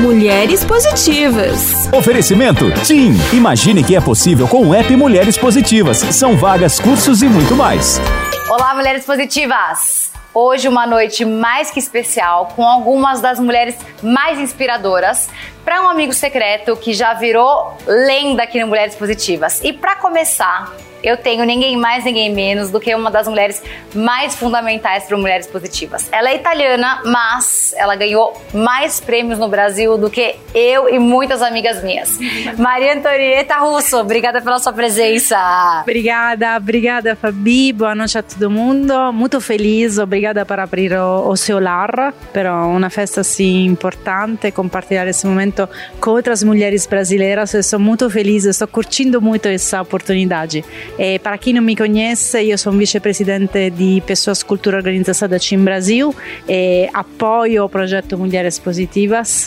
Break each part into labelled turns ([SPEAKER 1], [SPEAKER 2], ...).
[SPEAKER 1] Mulheres Positivas.
[SPEAKER 2] Oferecimento TIM. Imagine que é possível com o app Mulheres Positivas. São vagas, cursos e muito mais.
[SPEAKER 3] Olá, mulheres positivas! Hoje uma noite mais que especial com algumas das mulheres mais inspiradoras para um amigo secreto que já virou lenda aqui no Mulheres Positivas. E para começar, eu tenho ninguém mais, ninguém menos do que uma das mulheres mais fundamentais para mulheres positivas. Ela é italiana, mas ela ganhou mais prêmios no Brasil do que eu e muitas amigas minhas. Maria Antonieta Russo, obrigada pela sua presença.
[SPEAKER 4] Obrigada, obrigada Fabi, boa noite a todo mundo. Muito feliz, obrigada por abrir o, o seu lar para uma festa assim importante, compartilhar esse momento com outras mulheres brasileiras. Eu sou muito feliz, estou curtindo muito essa oportunidade. Eh, para quem não me conhece, eu sou vice-presidente de Pessoas Cultura Organizada Team Brasil, eh, apoio o projeto Mulheres Positivas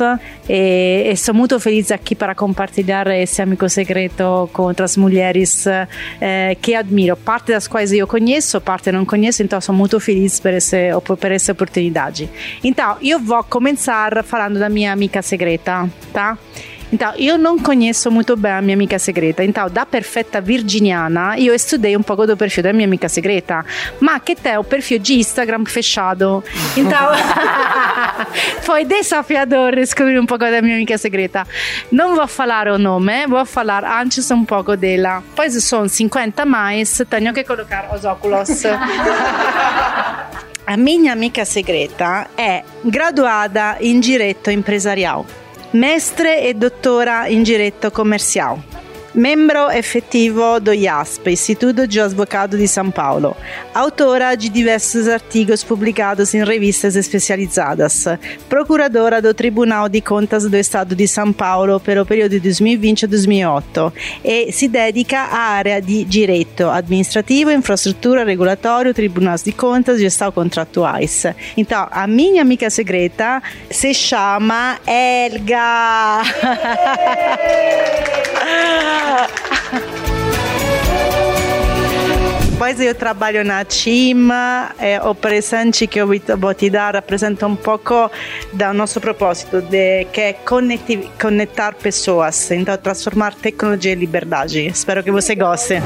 [SPEAKER 4] eh, e sou muito feliz aqui para compartilhar esse amigo secreto com outras mulheres eh, que admiro, parte das quais eu conheço, parte não conheço, então sou muito feliz por, esse, por essa oportunidade. Então, eu vou começar falando da minha amiga secreta, tá? Então, eu não conheço muito bem a minha amiga segreta. Então, da perfetta virginiana, eu estudei um pouco do perfil da minha amiga segreta, ma che tem o perfil de Instagram fechado. Então, foi desafiador descobrir um pouco da minha amiga segreta. Não vou falar o nome, vou falar antes um pouco dela. Pois são 50 mais, tenho que colocar os óculos. A minha amiga segreta é graduada em Direito Empresarial mestre e doutora em Direito Comercial. Membro efetivo do IASP, Instituto de Advogado de São Paulo. Autora de diversos artigos publicados em revistas especializadas. Procuradora do Tribunal de Contas do Estado de São Paulo pelo período 2020 2008 e se dedica à área de Direito Administrativo, Infraestrutura, Regulatório, Tribunais de Contas, Gestão Contratuais. Então, a minha amiga secreta se chama Elga. Pois eu trabalho na Cima, é, o presente que eu vou te dar apresenta um pouco do nosso propósito, de, que é conectar pessoas, então transformar tecnologia em liberdade. Espero que você goste.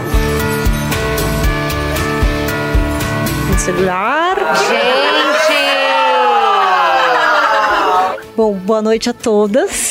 [SPEAKER 4] Um celular.
[SPEAKER 3] Gente!
[SPEAKER 5] Bom, boa noite a todas.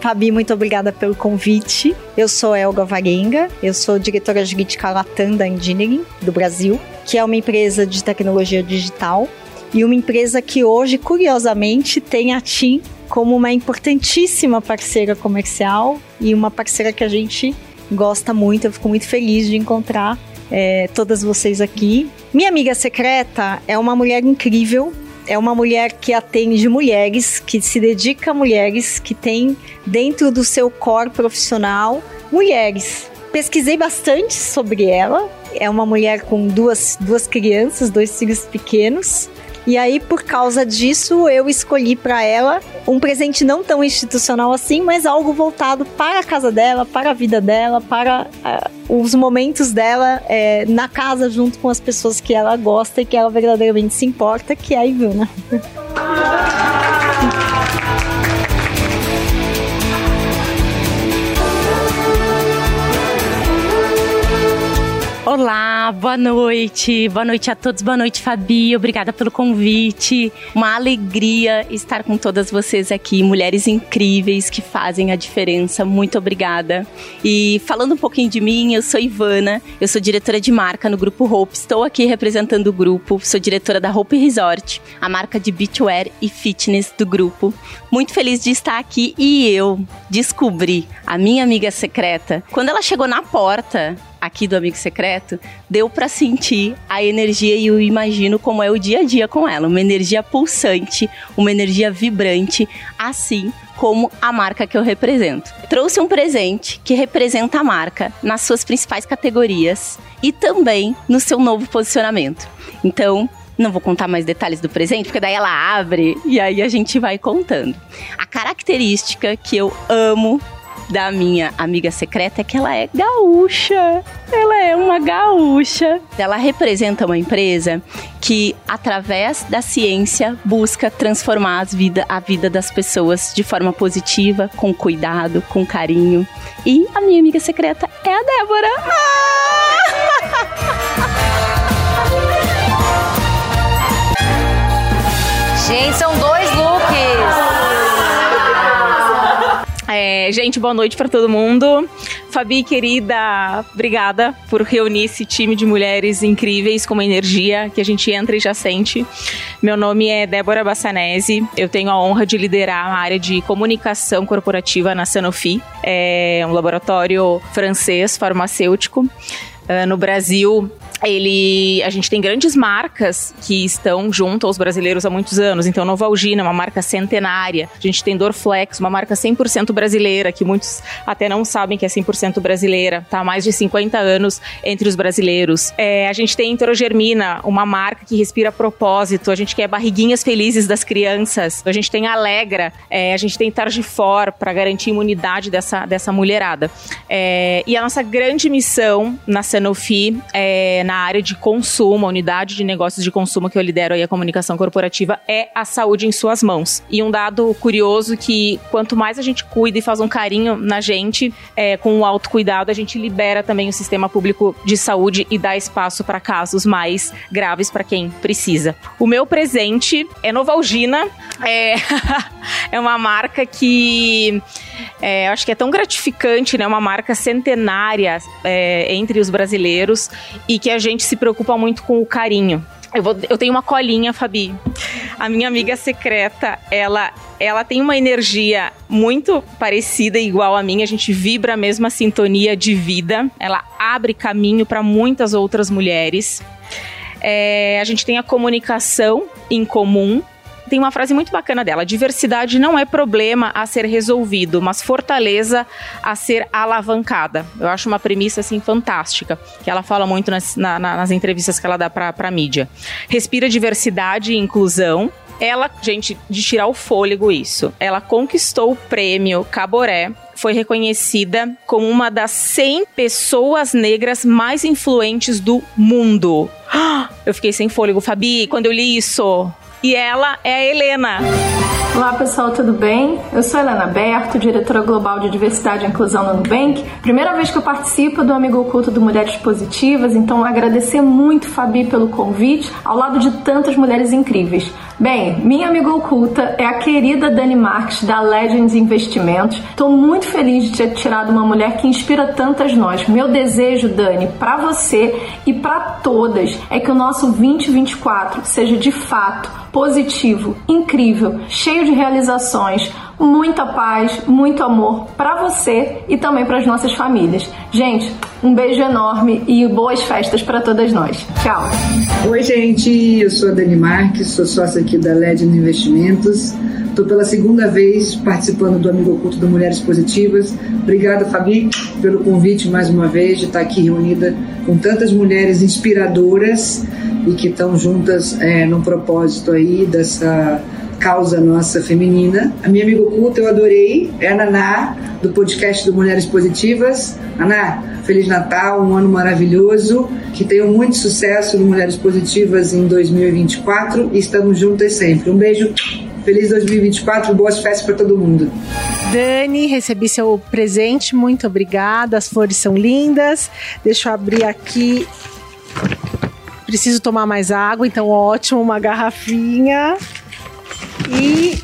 [SPEAKER 5] Fabi, muito obrigada pelo convite. Eu sou Elga Varenga, eu sou diretora jurídica Latam da Engineering do Brasil, que é uma empresa de tecnologia digital e uma empresa que hoje, curiosamente, tem a TIM como uma importantíssima parceira comercial e uma parceira que a gente gosta muito. Eu fico muito feliz de encontrar é, todas vocês aqui. Minha amiga secreta é uma mulher incrível, é uma mulher que atende mulheres, que se dedica a mulheres, que tem dentro do seu core profissional mulheres. Pesquisei bastante sobre ela. É uma mulher com duas, duas crianças, dois filhos pequenos. E aí, por causa disso, eu escolhi para ela um presente não tão institucional assim, mas algo voltado para a casa dela, para a vida dela, para uh, os momentos dela é, na casa junto com as pessoas que ela gosta e que ela verdadeiramente se importa, que é a Ivana.
[SPEAKER 6] Olá, boa noite. Boa noite a todos. Boa noite, Fabi. Obrigada pelo convite. Uma alegria estar com todas vocês aqui, mulheres incríveis que fazem a diferença. Muito obrigada. E falando um pouquinho de mim, eu sou Ivana, eu sou diretora de marca no grupo Hope. Estou aqui representando o grupo. Sou diretora da Hope Resort, a marca de beachwear e fitness do grupo. Muito feliz de estar aqui e eu descobri a minha amiga secreta quando ela chegou na porta aqui do Amigo Secreto, deu para sentir a energia e eu imagino como é o dia a dia com ela. Uma energia pulsante, uma energia vibrante, assim como a marca que eu represento. Trouxe um presente que representa a marca nas suas principais categorias e também no seu novo posicionamento. Então, não vou contar mais detalhes do presente, porque daí ela abre e aí a gente vai contando. A característica que eu amo da minha amiga secreta é que ela é gaúcha. Ela é uma gaúcha. Ela representa uma empresa que, através da ciência, busca transformar as vida, a vida das pessoas de forma positiva, com cuidado, com carinho. E a minha amiga secreta é a Débora.
[SPEAKER 3] Gente, são dois
[SPEAKER 7] É, gente, boa noite para todo mundo. Fabi, querida, obrigada por reunir esse time de mulheres incríveis com uma energia que a gente entra e já sente. Meu nome é Débora Bassanese, eu tenho a honra de liderar a área de comunicação corporativa na Sanofi, é um laboratório francês farmacêutico. Uh, no Brasil, ele, a gente tem grandes marcas que estão junto aos brasileiros há muitos anos. Então, Novalgina, uma marca centenária. A gente tem Dorflex, uma marca 100% brasileira, que muitos até não sabem que é 100% brasileira. Tá há mais de 50 anos entre os brasileiros. É, a gente tem Interogermina, uma marca que respira propósito. A gente quer barriguinhas felizes das crianças. A gente tem Alegra, é, a gente tem Targifor para garantir imunidade dessa, dessa mulherada. É, e a nossa grande missão na Sanofi é na área de consumo, a unidade de negócios de consumo que eu lidero aí a comunicação corporativa é a saúde em suas mãos. E um dado curioso que quanto mais a gente cuida e faz um carinho na gente, é, com o autocuidado, a gente libera também o sistema público de saúde e dá espaço para casos mais graves para quem precisa. O meu presente é Novalgina, é, é uma marca que é, acho que é tão gratificante, né? Uma marca centenária é, entre os brasileiros e que a gente se preocupa muito com o carinho. Eu, vou, eu tenho uma colinha, Fabi. A minha amiga secreta, ela, ela tem uma energia muito parecida, igual a minha. A gente vibra a mesma sintonia de vida. Ela abre caminho para muitas outras mulheres. É, a gente tem a comunicação em comum tem uma frase muito bacana dela: diversidade não é problema a ser resolvido, mas fortaleza a ser alavancada. Eu acho uma premissa assim fantástica, que ela fala muito nas, na, nas entrevistas que ela dá para a mídia. Respira diversidade e inclusão, ela, gente, de tirar o fôlego isso. Ela conquistou o prêmio Caboré, foi reconhecida como uma das 100 pessoas negras mais influentes do mundo. Eu fiquei sem fôlego, Fabi, quando eu li isso e ela é a Helena.
[SPEAKER 8] Olá pessoal, tudo bem? Eu sou Helena Berto, diretora global de diversidade e inclusão no Nubank. Primeira vez que eu participo do Amigo Oculto do Mulheres Positivas, então agradecer muito, Fabi, pelo convite, ao lado de tantas mulheres incríveis. Bem, minha amiga oculta é a querida Dani Marques da Legends Investimentos. Estou muito feliz de ter tirado uma mulher que inspira tantas nós. Meu desejo, Dani, para você e para todas é que o nosso 2024 seja de fato positivo, incrível, cheio de realizações, muita paz, muito amor para você e também para as nossas famílias. Gente, um beijo enorme e boas festas para todas nós. Tchau.
[SPEAKER 9] Oi, gente, eu sou a Dani Marques, sou sócia aqui da Legend Investimentos. Estou pela segunda vez participando do Amigo Oculto do Mulheres Positivas. Obrigada, Fabi, pelo convite mais uma vez de estar aqui reunida com tantas mulheres inspiradoras e que estão juntas é, no propósito aí dessa causa nossa feminina. A minha amiga oculta eu adorei, é a Naná, do podcast do Mulheres Positivas. Naná, Feliz Natal, um ano maravilhoso, que tenham muito sucesso no Mulheres Positivas em 2024 e estamos juntas sempre. Um beijo, feliz 2024, boas festas para todo mundo.
[SPEAKER 4] Dani, recebi seu presente, muito obrigada. As flores são lindas. Deixa eu abrir aqui preciso tomar mais água, então ótimo, uma garrafinha e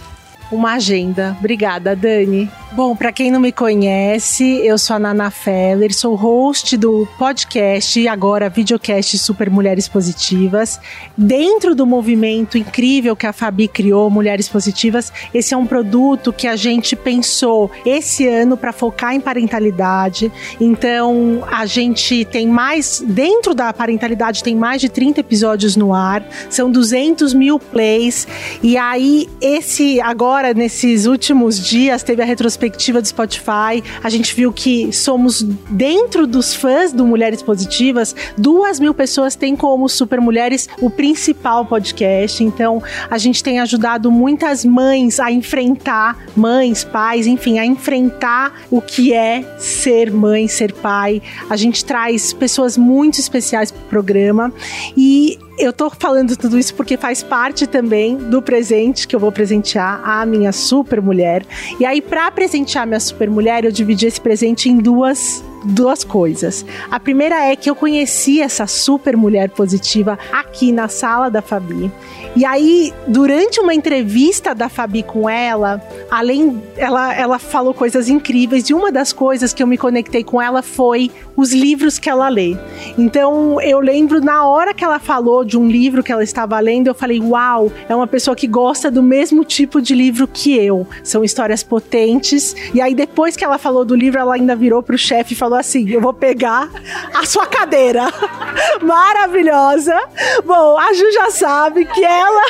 [SPEAKER 4] uma agenda. Obrigada, Dani. Bom, para quem não me conhece, eu sou a Nana Feller, sou host do podcast agora videocast Super Mulheres Positivas. Dentro do movimento incrível que a Fabi criou, Mulheres Positivas, esse é um produto que a gente pensou esse ano para focar em parentalidade. Então, a gente tem mais, dentro da parentalidade, tem mais de 30 episódios no ar, são 200 mil plays. E aí, esse, agora, nesses últimos dias, teve a retrospectiva
[SPEAKER 10] retrospectiva do Spotify, a gente viu que somos dentro dos fãs do Mulheres Positivas, duas mil pessoas têm como Super Mulheres o principal podcast. Então, a gente tem ajudado muitas mães a enfrentar, mães, pais, enfim, a enfrentar o que é ser mãe, ser pai. A gente traz pessoas muito especiais para o programa e eu tô falando tudo isso porque faz parte também do presente que eu vou presentear a minha super mulher. E aí, para presentear minha super mulher, eu dividi esse presente em duas duas coisas. A primeira é que eu conheci essa super mulher positiva aqui na sala da Fabi. E aí, durante uma entrevista da Fabi com ela, além ela ela falou coisas incríveis e uma das coisas que eu me conectei com ela foi os livros que ela lê. Então, eu lembro na hora que ela falou de um livro que ela estava lendo, eu falei: "Uau, é uma pessoa que gosta do mesmo tipo de livro que eu. São histórias potentes". E aí depois que ela falou do livro, ela ainda virou pro chefe e falou assim: "Eu vou pegar a sua cadeira". Maravilhosa. Bom, a Ju já sabe que ela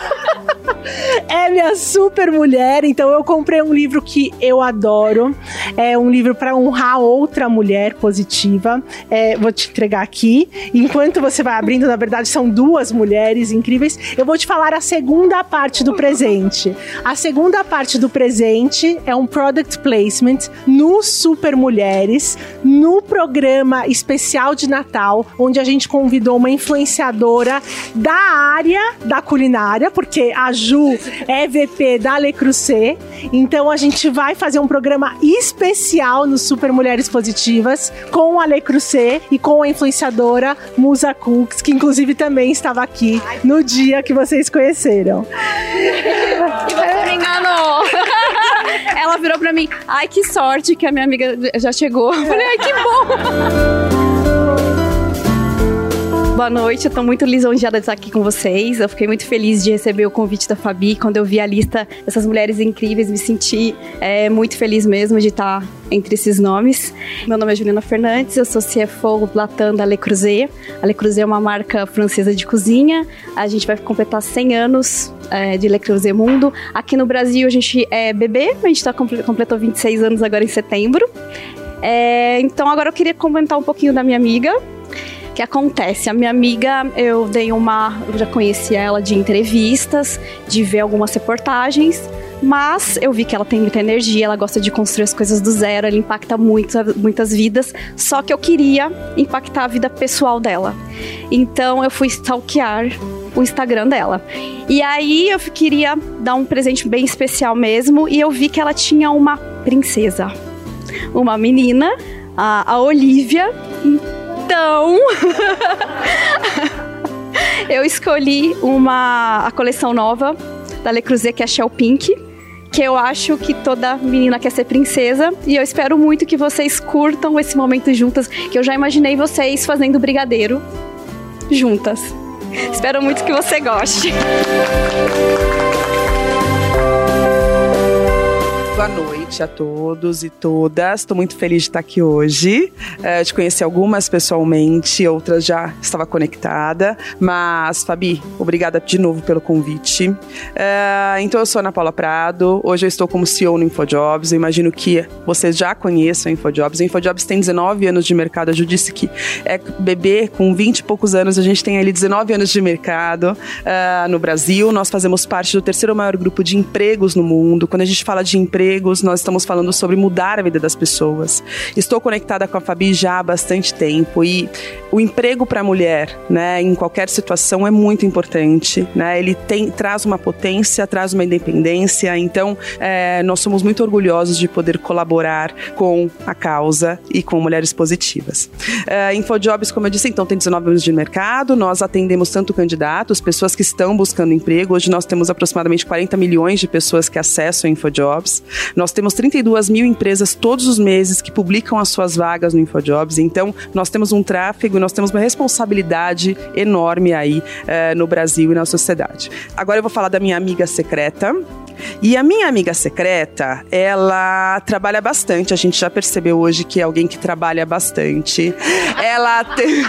[SPEAKER 10] é minha super mulher, então eu comprei um livro que eu adoro. É um livro para honrar outra mulher positiva. É, vou te entregar aqui. Enquanto você vai abrindo, na verdade, são duas mulheres incríveis. Eu vou te falar a segunda parte do presente. A segunda parte do presente é um product placement no Super Mulheres, no programa especial de Natal, onde a gente convidou uma influenciadora da área da culinária, porque a Ju é VP da Le Creuset. Então a gente vai fazer um programa especial no Super Mulheres Positivas com a Le Creuset e com a influenciadora Musa Cooks, que inclusive também estava aqui no dia que vocês conheceram.
[SPEAKER 11] E você me enganou. Ela virou pra mim, ai que sorte que a minha amiga já chegou. Eu falei, ai que bom. Boa noite, eu tô muito lisonjeada de estar aqui com vocês. Eu fiquei muito feliz de receber o convite da Fabi. Quando eu vi a lista dessas mulheres incríveis, me senti é, muito feliz mesmo de estar entre esses nomes. Meu nome é Juliana Fernandes, eu sou CFO Latam da Le Creuset. A Le Creuset é uma marca francesa de cozinha. A gente vai completar 100 anos é, de Le Creuset Mundo. Aqui no Brasil a gente é bebê, a gente tá, completou 26 anos agora em setembro. É, então agora eu queria comentar um pouquinho da minha amiga, que acontece? A minha amiga, eu dei uma. Eu já conheci ela de entrevistas, de ver algumas reportagens. Mas eu vi que ela tem muita energia, ela gosta de construir as coisas do zero, ela impacta muito, muitas vidas. Só que eu queria impactar a vida pessoal dela. Então eu fui stalkear o Instagram dela. E aí eu queria dar um presente bem especial mesmo. E eu vi que ela tinha uma princesa. Uma menina, a, a Olivia. Então, eu escolhi uma a coleção nova da Le Creuset, que é Shell Pink, que eu acho que toda menina quer ser princesa, e eu espero muito que vocês curtam esse momento juntas, que eu já imaginei vocês fazendo brigadeiro juntas. Espero muito que você goste.
[SPEAKER 12] Boa noite a todos e todas. Estou muito feliz de estar aqui hoje, é, de conhecer algumas pessoalmente, outras já estava conectada. Mas, Fabi, obrigada de novo pelo convite. É, então, eu sou Ana Paula Prado. Hoje eu estou como CEO no InfoJobs. Eu imagino que vocês já conheçam o InfoJobs. O InfoJobs tem 19 anos de mercado. A Ju disse que é bebê com 20 e poucos anos. A gente tem ali 19 anos de mercado uh, no Brasil. Nós fazemos parte do terceiro maior grupo de empregos no mundo. Quando a gente fala de emprego, empregos, nós estamos falando sobre mudar a vida das pessoas. Estou conectada com a Fabi já há bastante tempo e o emprego para a mulher, né, em qualquer situação é muito importante, né? Ele tem traz uma potência, traz uma independência. Então, é, nós somos muito orgulhosos de poder colaborar com a causa e com mulheres positivas. É, InfoJobs, como eu disse, então tem 19 anos de mercado. Nós atendemos tanto candidatos, pessoas que estão buscando emprego. Hoje nós temos aproximadamente 40 milhões de pessoas que acessam InfoJobs. Nós temos 32 mil empresas todos os meses que publicam as suas vagas no InfoJobs, então nós temos um tráfego, nós temos uma responsabilidade enorme aí eh, no Brasil e na sociedade. Agora eu vou falar da minha amiga secreta. E a minha amiga secreta, ela trabalha bastante. A gente já percebeu hoje que é alguém que trabalha bastante. Ela tem.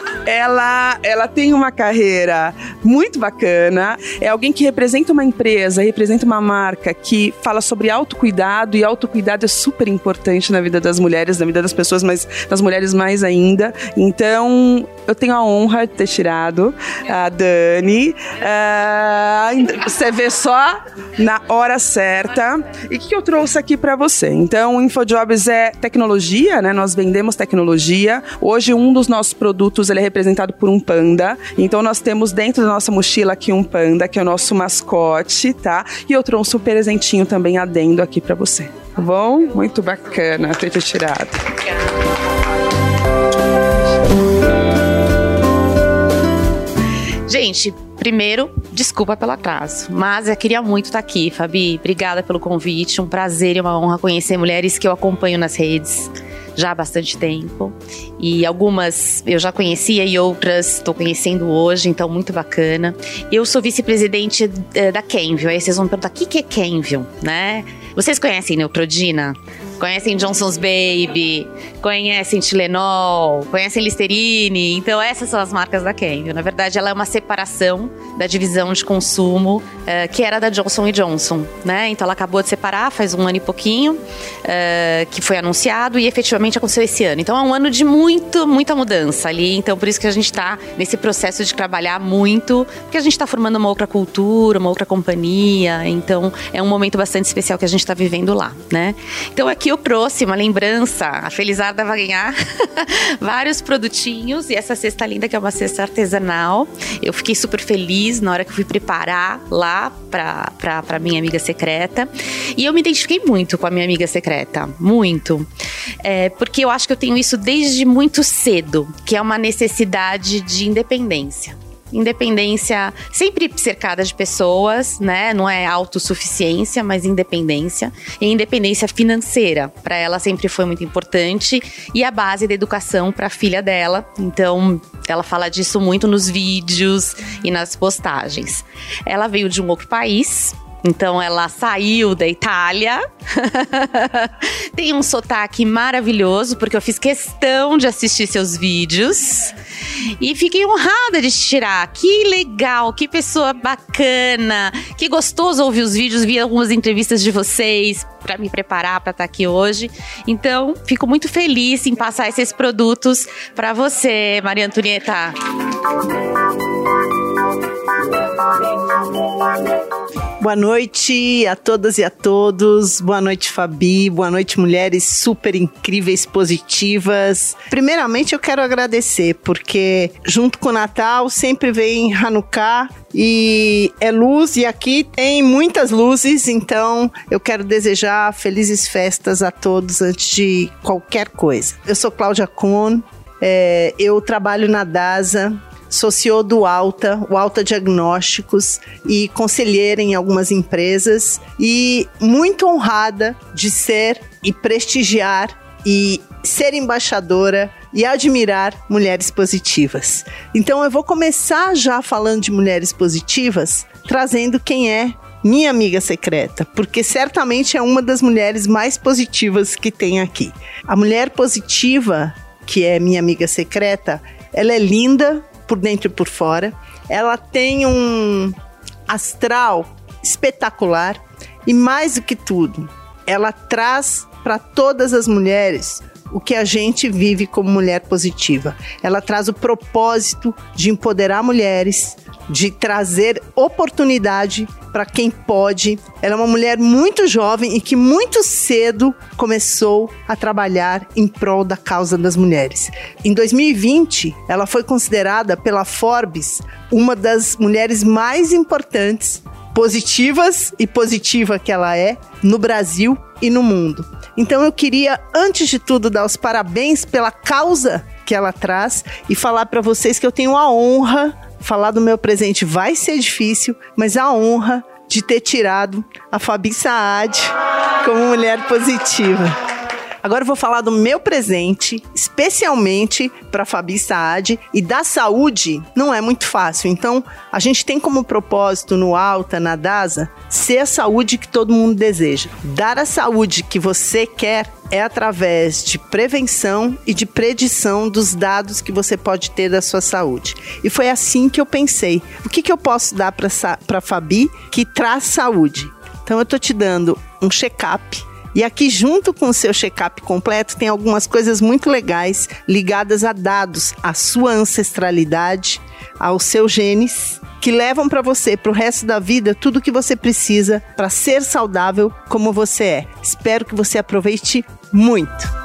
[SPEAKER 12] ela, ela tem uma carreira muito bacana. É alguém que representa uma empresa, representa uma marca que fala sobre autocuidado e autocuidado é super importante na vida das mulheres, na vida das pessoas, mas das mulheres mais ainda. Então, eu tenho a honra de ter tirado a Dani. Uh, você vê só na hora certa. E o que eu trouxe aqui para você? Então, o InfoJobs é tecnologia, né? Nós vendemos tecnologia. Hoje, um dos nossos produtos ele é representado por um panda. Então, nós temos dentro da nossa mochila aqui um panda, que é o nosso mascote, tá? E eu trouxe um presentinho também adendo aqui para você. Tá bom? Muito bacana ter te tirado.
[SPEAKER 13] Gente, primeiro, desculpa pelo atraso, mas eu queria muito estar aqui, Fabi. Obrigada pelo convite, um prazer e uma honra conhecer mulheres que eu acompanho nas redes já há bastante tempo. E algumas eu já conhecia e outras estou conhecendo hoje, então muito bacana. Eu sou vice-presidente eh, da Kenville. Aí vocês vão me perguntar: o que é Kenville, né? Vocês conhecem Neutrodina? Conhecem Johnson's Baby, conhecem Tilenol, conhecem Listerine. Então, essas são as marcas da Kenville. Na verdade, ela é uma separação da divisão de consumo uh, que era da Johnson Johnson, né? Então, ela acabou de separar faz um ano e pouquinho, uh, que foi anunciado e efetivamente aconteceu esse ano. Então, é um ano de muito, muita mudança ali. Então, por isso que a gente está nesse processo de trabalhar muito, porque a gente está formando uma outra cultura, uma outra companhia. Então, é um momento bastante especial que a gente está vivendo lá, né? Então, aqui eu trouxe uma lembrança. A Felizarda vai ganhar vários produtinhos e essa cesta linda que é uma cesta artesanal. Eu fiquei super feliz na hora que fui preparar lá para minha amiga secreta. E eu me identifiquei muito com a minha amiga secreta, muito. É, porque eu acho que eu tenho isso desde muito cedo, que é uma necessidade de independência independência sempre cercada de pessoas, né? Não é autossuficiência, mas independência. E independência financeira, para ela sempre foi muito importante e a base da educação para a filha dela. Então, ela fala disso muito nos vídeos e nas postagens. Ela veio de um outro país, então ela saiu da Itália. Tem um sotaque maravilhoso, porque eu fiz questão de assistir seus vídeos. E fiquei honrada de te tirar. Que legal, que pessoa bacana. Que gostoso ouvir os vídeos, vi algumas entrevistas de vocês para me preparar para estar tá aqui hoje. Então, fico muito feliz em passar esses produtos para você, Maria Antonieta.
[SPEAKER 14] Boa noite a todas e a todos. Boa noite, Fabi. Boa noite, mulheres super incríveis, positivas. Primeiramente, eu quero agradecer, porque junto com o Natal sempre vem Hanukkah e é luz e aqui tem muitas luzes, então eu quero desejar felizes festas a todos antes de qualquer coisa. Eu sou Cláudia Kohn, é, eu trabalho na DASA, sou CEO do Alta, o Alta Diagnósticos e conselheira em algumas empresas e muito honrada de ser e prestigiar e ser embaixadora e admirar mulheres positivas. Então eu vou começar já falando de mulheres positivas, trazendo quem é minha amiga secreta, porque certamente é uma das mulheres mais positivas que tem aqui. A mulher positiva, que é minha amiga secreta, ela é linda, por dentro e por fora. Ela tem um astral espetacular e mais do que tudo, ela traz para todas as mulheres o que a gente vive como mulher positiva. Ela traz o propósito de empoderar mulheres, de trazer oportunidade para quem pode. Ela é uma mulher muito jovem e que muito cedo começou a trabalhar em prol da causa das mulheres. Em 2020, ela foi considerada pela Forbes uma das mulheres mais importantes, positivas e positiva que ela é no Brasil e no mundo. Então eu queria, antes de tudo, dar os parabéns pela causa que ela traz e falar para vocês que eu tenho a honra falar do meu presente vai ser difícil, mas a honra de ter tirado a Fabi Saad como mulher positiva. Agora eu vou falar do meu presente, especialmente para Fabi Saad e da saúde. Não é muito fácil. Então, a gente tem como propósito no Alta, na DASA, ser a saúde que todo mundo deseja. Dar a saúde que você quer é através de prevenção e de predição dos dados que você pode ter da sua saúde. E foi assim que eu pensei: o que, que eu posso dar para Fabi que traz saúde? Então eu tô te dando um check-up e aqui, junto com o seu check-up completo, tem algumas coisas muito legais ligadas a dados, à sua ancestralidade, aos seus genes, que levam para você, para o resto da vida, tudo o que você precisa para ser saudável como você é. Espero que você aproveite muito.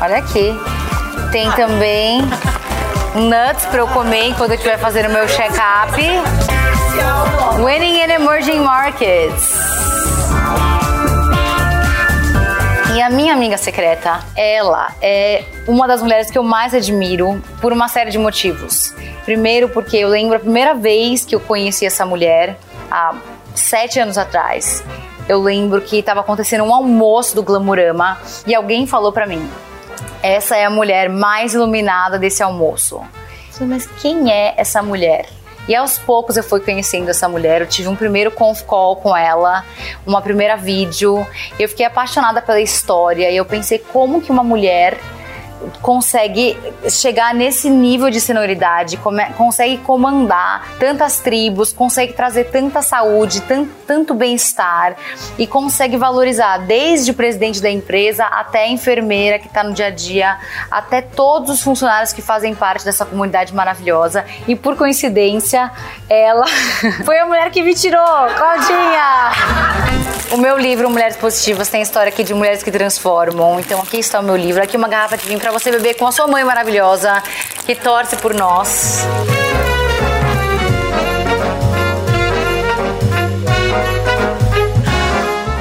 [SPEAKER 3] Olha aqui. Tem também nuts para eu comer enquanto eu estiver fazendo meu check-up. Winning in Emerging Markets. E a minha amiga secreta, ela é uma das mulheres que eu mais admiro por uma série de motivos. Primeiro, porque eu lembro a primeira vez que eu conheci essa mulher, há sete anos atrás. Eu lembro que estava acontecendo um almoço do Glamurama e alguém falou para mim: essa é a mulher mais iluminada desse almoço. mas quem é essa mulher? E aos poucos eu fui conhecendo essa mulher. Eu tive um primeiro conf call com ela, uma primeira vídeo. Eu fiquei apaixonada pela história e eu pensei como que uma mulher consegue chegar nesse nível de senioridade, consegue comandar tantas tribos, consegue trazer tanta saúde, tanto, tanto bem-estar e consegue valorizar desde o presidente da empresa até a enfermeira que está no dia a dia, até todos os funcionários que fazem parte dessa comunidade maravilhosa. E por coincidência, ela foi a mulher que me tirou, Claudinha! O meu livro Mulheres Positivas tem história aqui de mulheres que transformam. Então aqui está o meu livro, aqui uma garrafa de vinho para você beber com a sua mãe maravilhosa que torce por nós.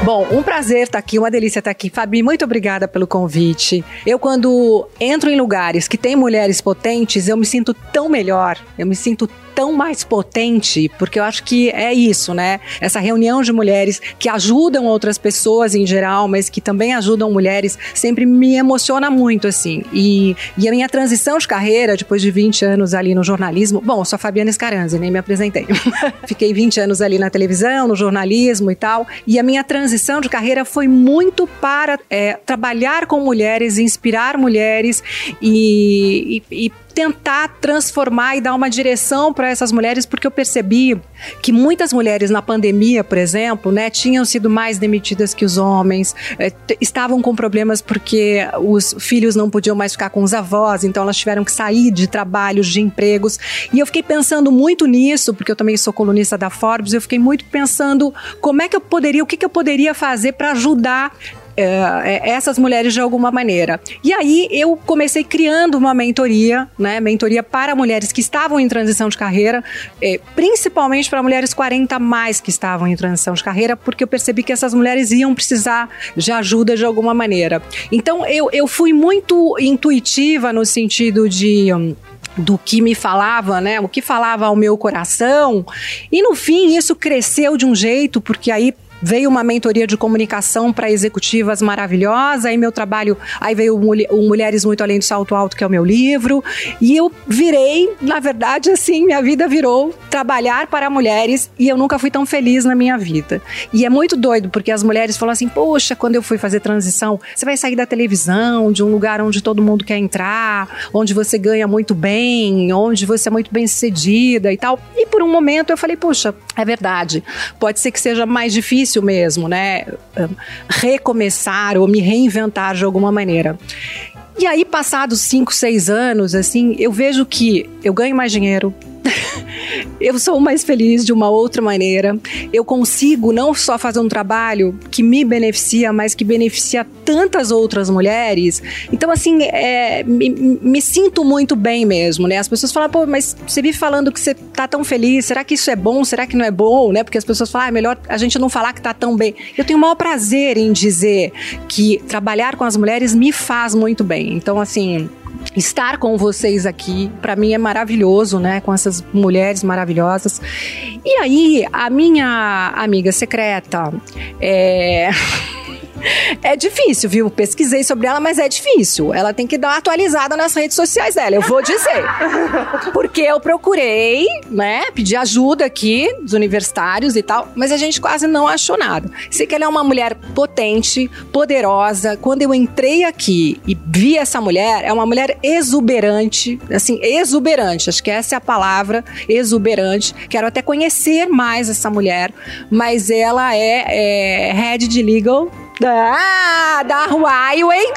[SPEAKER 15] Bom, um prazer estar aqui, uma delícia estar aqui. Fabi, muito obrigada pelo convite. Eu, quando entro em lugares que tem mulheres potentes, eu me sinto tão melhor, eu me sinto tão mais potente, porque eu acho que é isso, né? Essa reunião de mulheres que ajudam outras pessoas em geral, mas que também ajudam mulheres, sempre me emociona muito, assim. E, e a minha transição de carreira, depois de 20 anos ali no jornalismo, bom, sou a Fabiana Scaranzi, nem me apresentei. Fiquei 20 anos ali na televisão, no jornalismo e tal, e a minha transição de carreira foi muito para é, trabalhar com mulheres, inspirar mulheres e, e, e tentar transformar e dar uma direção para essas mulheres, porque eu percebi que muitas mulheres na pandemia, por exemplo, né, tinham sido mais demitidas que os homens, é, estavam com problemas porque os filhos não podiam mais ficar com os avós, então elas tiveram que sair de trabalhos, de empregos. E eu fiquei pensando muito nisso, porque eu também sou colunista da Forbes, eu fiquei muito pensando como é que eu poderia, o que, que eu poderia fazer para ajudar é, essas mulheres de alguma maneira. E aí eu comecei criando uma mentoria, né, mentoria para mulheres que estavam em transição de carreira, é, principalmente para mulheres 40 mais que estavam em transição de carreira, porque eu percebi que essas mulheres iam precisar de ajuda de alguma maneira. Então eu, eu fui muito intuitiva no sentido de. Um, do que me falava, né? O que falava ao meu coração. E no fim isso cresceu de um jeito, porque aí veio uma mentoria de comunicação para executivas maravilhosa, aí meu trabalho, aí veio o Mulheres Muito Além do Salto Alto, que é o meu livro, e eu virei, na verdade, assim, minha vida virou trabalhar para mulheres e eu nunca fui tão feliz na minha vida. E é muito doido, porque as mulheres falam assim, poxa, quando eu fui fazer transição, você vai sair da televisão, de um lugar onde todo mundo quer entrar, onde você ganha muito bem, onde você é muito bem sucedida e tal. E por um momento eu falei, poxa, é verdade, pode ser que seja mais difícil difícil mesmo, né? Recomeçar ou me reinventar de alguma maneira. E aí, passados 5, 6 anos, assim, eu vejo que eu ganho mais dinheiro, eu sou mais feliz de uma outra maneira. Eu consigo não só fazer um trabalho que me beneficia, mas que beneficia tantas outras mulheres. Então, assim, é, me, me, sinto muito bem mesmo, né? As pessoas falam, pô, mas você vive falando que você tá tão feliz, será que isso é bom? Será que não é bom, né? Porque as pessoas falam, ah, é melhor a gente não falar que tá tão bem. Eu tenho o maior prazer em dizer que trabalhar com as mulheres me faz muito bem. Então, assim, estar com vocês aqui. Para mim é maravilhoso, né? Com essas mulheres maravilhosas. E aí, a minha amiga secreta é. É difícil, viu? Pesquisei sobre ela, mas é difícil. Ela tem que dar uma atualizada nas redes sociais dela, eu vou dizer. Porque eu procurei, né, pedir ajuda aqui dos universitários e tal, mas a gente quase não achou nada. Sei que ela é uma mulher potente, poderosa. Quando eu entrei aqui e vi essa mulher, é uma mulher exuberante, assim, exuberante. Acho que essa é a palavra, exuberante. Quero até conhecer mais essa mulher, mas ela é, é head de legal da, da Huawei.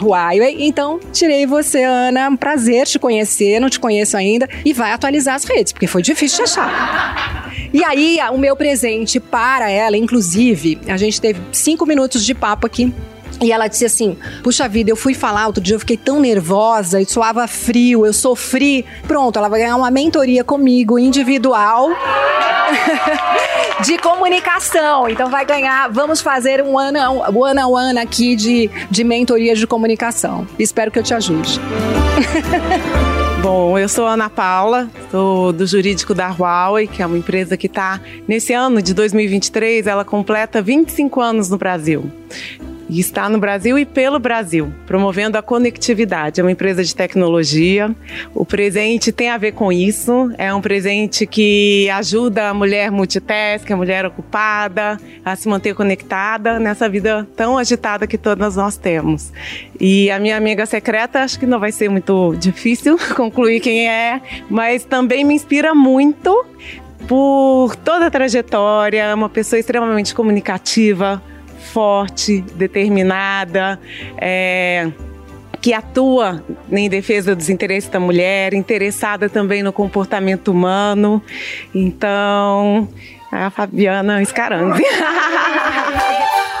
[SPEAKER 15] Huawei. Então, tirei você, Ana. Um prazer te conhecer, não te conheço ainda. E vai atualizar as redes, porque foi difícil de achar. E aí, o meu presente para ela, inclusive, a gente teve cinco minutos de papo aqui e ela disse assim: Puxa vida, eu fui falar outro dia, eu fiquei tão nervosa e soava frio, eu sofri. Pronto, ela vai ganhar uma mentoria comigo, individual. de comunicação. Então vai ganhar, vamos fazer um one on one, on one aqui de, de mentoria de comunicação. Espero que eu te ajude.
[SPEAKER 16] Bom, eu sou Ana Paula, sou do jurídico da Huawei, que é uma empresa que está, nesse ano de 2023, ela completa 25 anos no Brasil e está no Brasil e pelo Brasil, promovendo a conectividade. É uma empresa de tecnologia. O presente tem a ver com isso. É um presente que ajuda a mulher multitask, a mulher ocupada, a se manter conectada nessa vida tão agitada que todas nós temos. E a minha amiga secreta, acho que não vai ser muito difícil concluir quem é, mas também me inspira muito por toda a trajetória, uma pessoa extremamente comunicativa, forte, determinada, é, que atua em defesa dos interesses da mulher, interessada também no comportamento humano. Então, a Fabiana Scaranzi.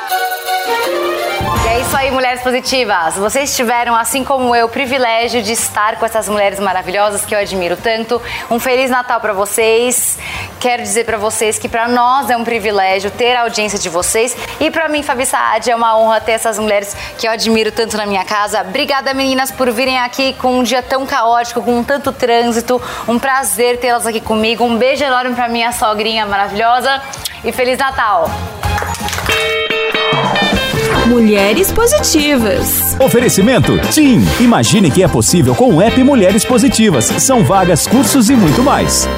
[SPEAKER 3] É isso aí, mulheres positivas. Vocês tiveram, assim como eu, o privilégio de estar com essas mulheres maravilhosas que eu admiro tanto. Um feliz Natal para vocês. Quero dizer para vocês que para nós é um privilégio ter a audiência de vocês e para mim, Fabi Saad, é uma honra ter essas mulheres que eu admiro tanto na minha casa. Obrigada, meninas, por virem aqui com um dia tão caótico, com tanto trânsito. Um prazer tê-las aqui comigo. Um beijo enorme para minha sogrinha maravilhosa e feliz Natal.
[SPEAKER 1] Mulheres Positivas.
[SPEAKER 2] Oferecimento TIM. Imagine que é possível com o app Mulheres Positivas. São vagas, cursos e muito mais.